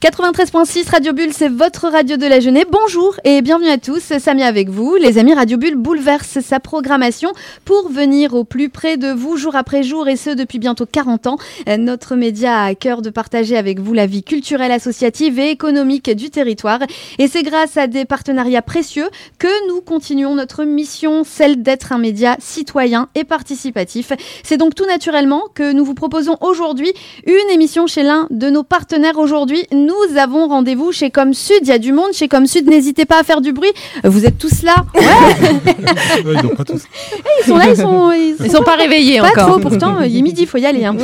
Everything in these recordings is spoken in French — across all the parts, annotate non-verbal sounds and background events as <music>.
93.6 Radio Bulle, c'est votre radio de la jeunesse. Bonjour et bienvenue à tous. Samy avec vous. Les amis, Radio Bulle bouleverse sa programmation pour venir au plus près de vous jour après jour et ce depuis bientôt 40 ans. Notre média a à cœur de partager avec vous la vie culturelle, associative et économique du territoire. Et c'est grâce à des partenariats précieux que nous continuons notre mission, celle d'être un média citoyen et participatif. C'est donc tout naturellement que nous vous proposons aujourd'hui une émission chez l'un de nos partenaires aujourd'hui nous avons rendez-vous chez Comme Sud. Il y a du monde chez Comme Sud. N'hésitez pas à faire du bruit. Vous êtes tous là. Ouais. <laughs> ils, pas tous. ils sont là, ils sont, ils sont, pas réveillés pas encore. Trop, pourtant, il est midi, il faut y aller. Hein.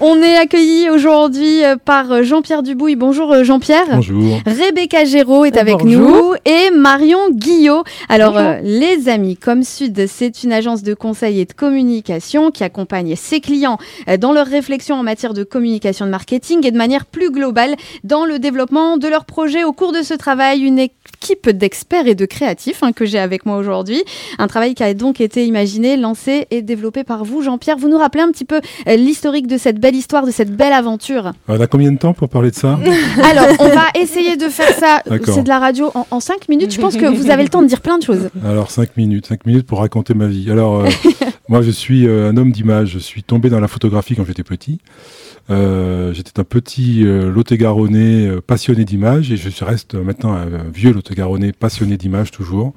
On est accueillis aujourd'hui euh, par euh, Jean-Pierre Dubouille. Bonjour euh, Jean-Pierre. Bonjour. Rebecca Géraud est avec Bonjour. nous et Marion Guillot. Alors, euh, les amis, Comme Sud, c'est une agence de conseil et de communication qui accompagne ses clients dans leur réflexion en matière de communication de marketing et de manière plus globale dans le développement de leurs projets. Au cours de ce travail, une équipe d'experts et de créatifs hein, que j'ai avec moi aujourd'hui. Un travail qui a donc été imaginé, lancé et développé par vous, Jean-Pierre. Vous nous rappelez un petit peu euh, l'historique de cette belle histoire, de cette belle aventure On a combien de temps pour parler de ça <laughs> Alors, on va essayer de faire ça. C'est de la radio en, en 5 minutes. Je pense que vous avez le temps de dire plein de choses. Alors 5 minutes, 5 minutes pour raconter ma vie. Alors euh, moi je suis euh, un homme d'image, je suis tombé dans la photographie quand j'étais petit. Euh, j'étais un petit euh, Lot-et-Garonnais euh, passionné d'image et je reste maintenant un, vieux Lot-et-Garonnais passionné d'image toujours.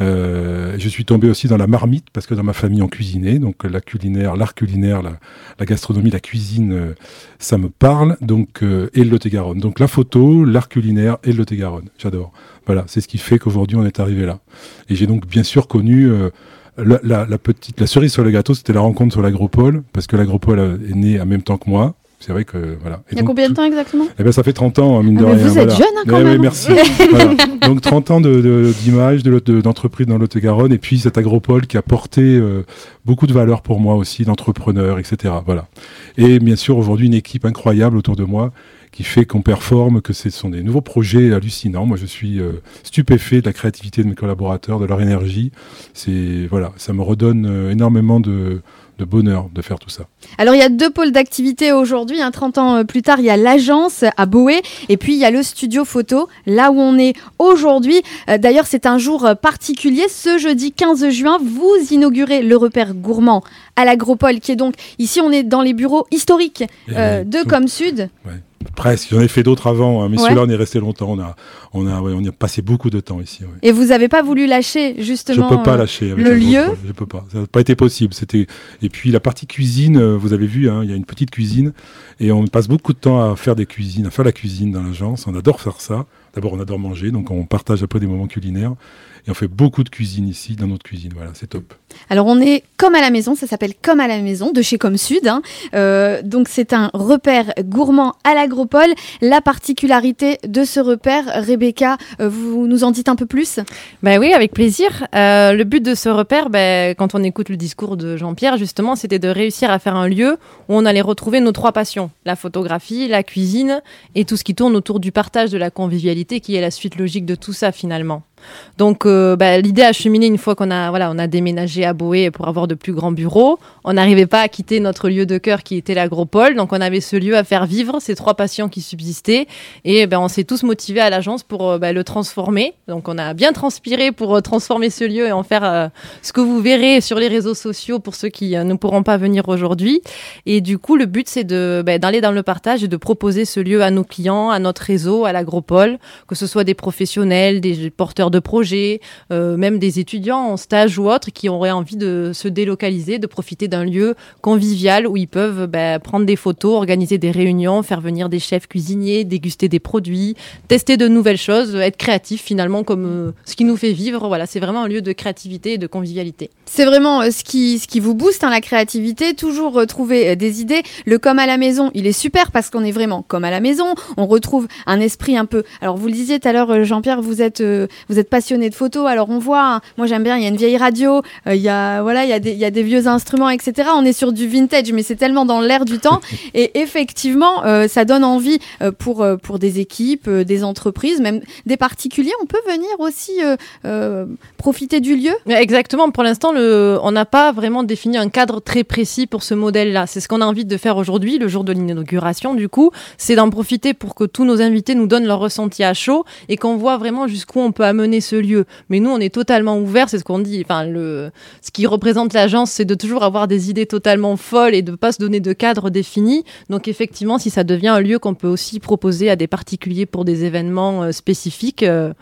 Euh, je suis tombé aussi dans la marmite parce que dans ma famille on cuisinait, donc la culinaire, l'art culinaire, la, la gastronomie, la cuisine, euh, ça me parle. Donc euh, et le Lot-et-Garonne. Donc la photo, l'art culinaire et le Lot-et-Garonne. J'adore. Voilà, c'est ce qui fait qu'aujourd'hui on est arrivé là. Et j'ai donc bien sûr connu la, la- la petite, la cerise sur le gâteau, c'était la rencontre sur l'agropole, parce que l'agropole est né en même temps que moi. C'est vrai que voilà. Et Il y a donc, combien de temps exactement eh ben, ça fait 30 ans, mine Ah, de mais rien. vous êtes jeune, hein, quand Eh oui, même. merci. <laughs> Voilà. Donc 30 ans de- de- d'image, de, de, d'entreprise dans Lot-et-Garonne, et puis cette agropole qui a porté euh, beaucoup de valeur pour moi aussi, d'entrepreneur, etc. Voilà. Et bien sûr, aujourd'hui, une équipe incroyable autour de moi qui fait qu'on performe, que ce sont des nouveaux projets hallucinants. Moi, je suis euh, stupéfait de la créativité de mes collaborateurs, de leur énergie. C'est voilà, ça me redonne euh, énormément de, de bonheur de faire tout ça. Alors, il y a deux pôles d'activité aujourd'hui. hein. 30 ans euh, plus tard, il y a l'agence à Boé et puis il y a le studio photo, là où on est aujourd'hui. Euh, D'ailleurs, c'est un jour euh, particulier. Ce jeudi 15 juin, vous inaugurez le repère gourmand à l'agropole, qui est donc ici, on est dans les bureaux historiques euh, oui, de tout- Comme Sud. Presque. J'en ai fait d'autres avant, hein, mais Ouais. celui-là, on est resté longtemps. On a, on a, ouais, on y a passé beaucoup de temps ici. ouais. Et vous n'avez pas voulu lâcher Je justement. peux pas euh, lâcher. Avec le lieu poil. Je peux pas. Ça n'a pas été possible. C'était. Et puis la partie cuisine, euh, vous avez vu, hein, il y a une petite cuisine et on passe beaucoup de temps à faire des cuisines, à faire la cuisine dans l'agence. On adore faire ça. D'abord, on adore manger, donc on partage un peu des moments culinaires et on fait beaucoup de cuisine ici dans notre cuisine. Voilà, c'est top. Alors on est comme à la maison, ça s'appelle comme à la maison de chez Comme Sud. hein. Euh, donc c'est un repère gourmand à l'agropole. La particularité de ce repère, Rebecca, euh, vous nous en dites un peu plus? Ben oui, avec plaisir. Euh, le but de ce repère, ben, quand on écoute le discours de Jean-Pierre, justement, c'était de réussir à faire un lieu où on allait retrouver nos trois passions la photographie, la cuisine et tout ce qui tourne autour du partage de la convivialité, qui est la suite logique de tout ça finalement. Donc euh, ben, l'idée a cheminé une fois qu'on a voilà on a déménagé à Boé pour avoir de plus grands bureaux. On n'arrivait pas à quitter notre lieu de cœur qui était l'agropole, donc on avait ce lieu à faire vivre ces trois passions qui subsistaient et ben on s'est tous motivés à l'agence pour euh, ben, le transformer. Donc on a bien transpiré pour euh, transformer ce lieu et en faire ce que vous verrez sur les réseaux sociaux pour ceux qui ne pourront pas venir aujourd'hui. Et du coup le but c'est ben, d'aller dans le partage et de proposer ce lieu à nos clients, à notre réseau, à l'agropole, que ce soit des professionnels, des porteurs de projets, euh, même des étudiants en stage ou autres qui auraient envie de se délocaliser, de profiter d'un lieu convivial où ils peuvent ben, prendre des photos, organiser des réunions, faire venir des chefs cuisiniers, déguster des produits, tester de nouvelles choses, être créatif finalement comme euh, ce qui nous fait vivre. Voilà, c'est vraiment un lieu de créativité et de convivialité. C'est vraiment euh, ce qui, ce qui vous booste, hein, la créativité, toujours trouver des idées. Le comme à la maison, il est super parce qu'on est vraiment comme à la maison. On retrouve un esprit un peu. Alors vous le disiez tout à l'heure, Jean-Pierre, vous êtes, vous êtes passionné de photos. Alors on voit, hein, moi j'aime bien, il y a une vieille radio, il y a voilà, il y a des y a des vieux instruments, etc. On est sur du vintage, mais c'est tellement dans l'air du temps. <laughs> Et effectivement, ça donne envie pour pour des équipes, des entreprises, même des particuliers. On peut venir aussi profiter du lieu. Exactement. Pour l'instant, le on n'a pas vraiment défini un cadre très précis pour ce modèle-là. C'est ce qu'on a envie de faire aujourd'hui, le jour de l'inauguration, du coup, c'est d'en profiter pour que tous nos invités nous donnent leur ressenti à chaud et qu'on voit vraiment jusqu'où on peut amener ce lieu. Mais nous, on est totalement ouvert, c'est ce qu'on dit. Enfin, le, ce qui représente l'agence, c'est de toujours avoir des idées totalement folles et de ne pas se donner de cadre défini. Donc, effectivement, si ça devient un lieu qu'on peut aussi proposer à des particuliers pour des événements euh, spécifiques, euh,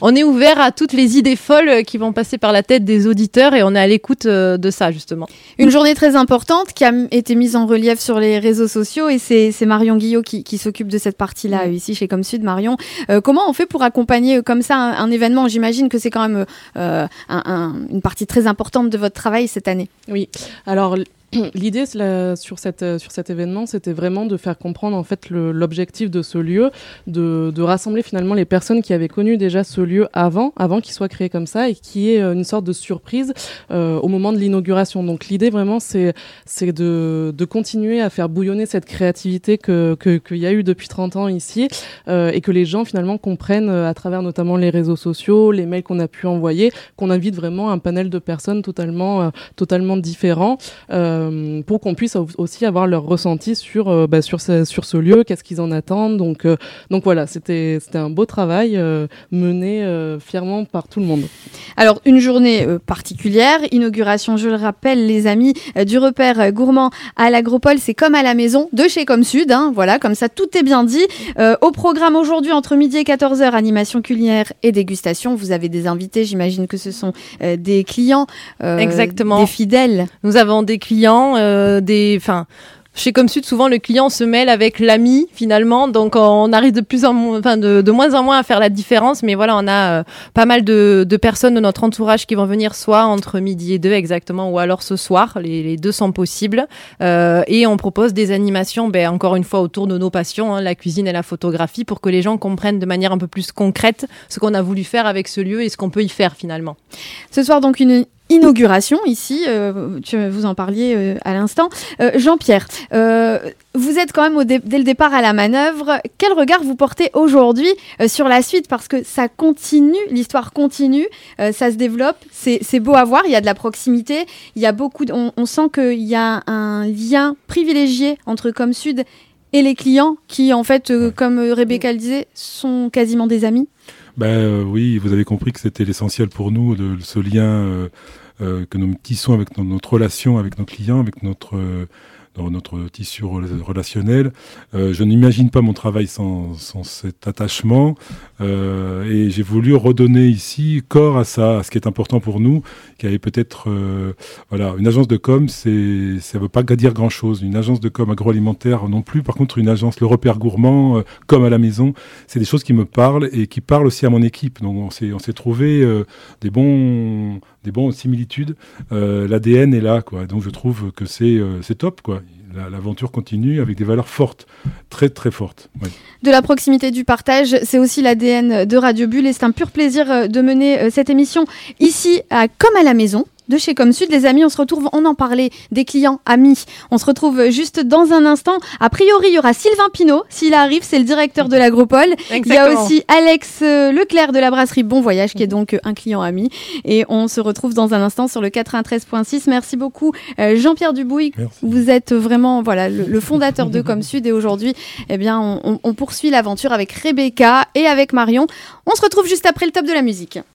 on est ouvert à toutes les idées folles qui vont passer par la tête des auditeurs et on est à l'écoute euh, de ça justement. Une journée très importante qui a été mise en relief sur les réseaux sociaux et c'est Marion Guillot qui, s'occupe de cette partie-là ici chez Comme Sud. Marion, euh, comment on fait pour accompagner euh, comme ça un, événement? J'imagine que c'est quand même une partie très importante de votre travail cette année. Oui, alors <clears throat> L'idée sur, cette, sur cet événement, c'était vraiment de faire comprendre en fait l'objectif de ce lieu, de, rassembler finalement les personnes qui avaient connu déjà ce lieu avant, avant qu'il soit créé comme ça, et qui est euh, une sorte de surprise euh, au moment de l'inauguration. Donc l'idée vraiment, c'est de, continuer à faire bouillonner cette créativité qu'il y a eu depuis 30 ans ici, euh, et que les gens finalement comprennent à travers notamment les réseaux sociaux, les mails qu'on a pu envoyer, qu'on invite vraiment un panel de personnes totalement, totalement différents. Euh, pour qu'on puisse aussi avoir leur ressenti sur, euh, bah, sur, ce, sur ce lieu, qu'est-ce qu'ils en attendent. Donc, euh, donc voilà, c'était un beau travail mené fièrement par tout le monde. Alors, une journée particulière, inauguration, je le rappelle, les amis, du repère gourmand à l'agropole, c'est comme à la maison, de chez Comme Sud. Hein, voilà, comme ça, tout est bien dit. au programme aujourd'hui, entre midi et 14h, animation culinaire et dégustation. Vous avez des invités, j'imagine que ce sont des clients, Exactement. des fidèles. Nous avons des clients euh, des, enfin, chez Comsud, souvent le client se mêle avec l'ami finalement, donc on arrive de plus en moins, de, moins en moins à faire la différence. Mais voilà, on a euh, pas mal de, personnes de notre entourage qui vont venir soit entre midi et deux exactement, ou alors ce soir. Les, les deux sont possibles. Euh, et on propose des animations, ben, encore une fois autour de nos passions, hein, la cuisine et la photographie, pour que les gens comprennent de manière un peu plus concrète ce qu'on a voulu faire avec ce lieu et ce qu'on peut y faire finalement. Ce soir donc une inauguration ici, euh, tu, vous en parliez euh, à l'instant. Euh, Jean-Pierre, vous êtes quand même au dès le départ à la manœuvre. Quel regard vous portez aujourd'hui sur la suite? Parce que ça continue, l'histoire continue, ça se développe, c'est beau à voir, il y a de la proximité, il y a beaucoup, on, on, sent qu'il y a un lien privilégié entre Comme Sud et les clients qui, en fait, comme Rebecca le disait, sont quasiment des amis. Ben oui, vous avez compris que c'était l'essentiel pour nous ce lien euh, que nous tissons avec notre relation avec nos clients, avec notre dans notre tissu relationnel. Euh, je n'imagine pas mon travail sans, cet attachement euh, et j'ai voulu redonner ici corps à ça, à ce qui est important pour nous, qui avait peut-être euh, voilà une agence de com, ça veut pas dire grand chose. Une agence de com agroalimentaire non plus. Par contre, une agence le repère gourmand, comme à la maison, c'est des choses qui me parlent et qui parlent aussi à mon équipe. Donc on s'est on s'est trouvé des bons des bons similitudes. L'ADN est là quoi. Donc je trouve que c'est c'est top quoi l'aventure continue avec des valeurs fortes, très très fortes. De la proximité du partage, c'est aussi l'ADN de Radio Bulle et c'est un pur plaisir euh, de mener euh, cette émission ici à Comme à la maison de chez Comme Sud. Les amis, on se retrouve, on en parlait, des clients, amis. On se retrouve juste dans un instant. A priori, il y aura Sylvain Pinault. S'il arrive, c'est le directeur de l'Agropole. Il y a aussi Alex euh, Leclerc de la brasserie Bon Voyage, qui est donc euh, un client ami. Et on se retrouve dans un instant sur le 93.6. Merci beaucoup, euh, Jean-Pierre Dubouille. Vous êtes vraiment voilà, le, fondateur de Comme Sud. Et aujourd'hui, eh bien, on, on poursuit l'aventure avec Rebecca et avec Marion. On se retrouve juste après le top de la musique.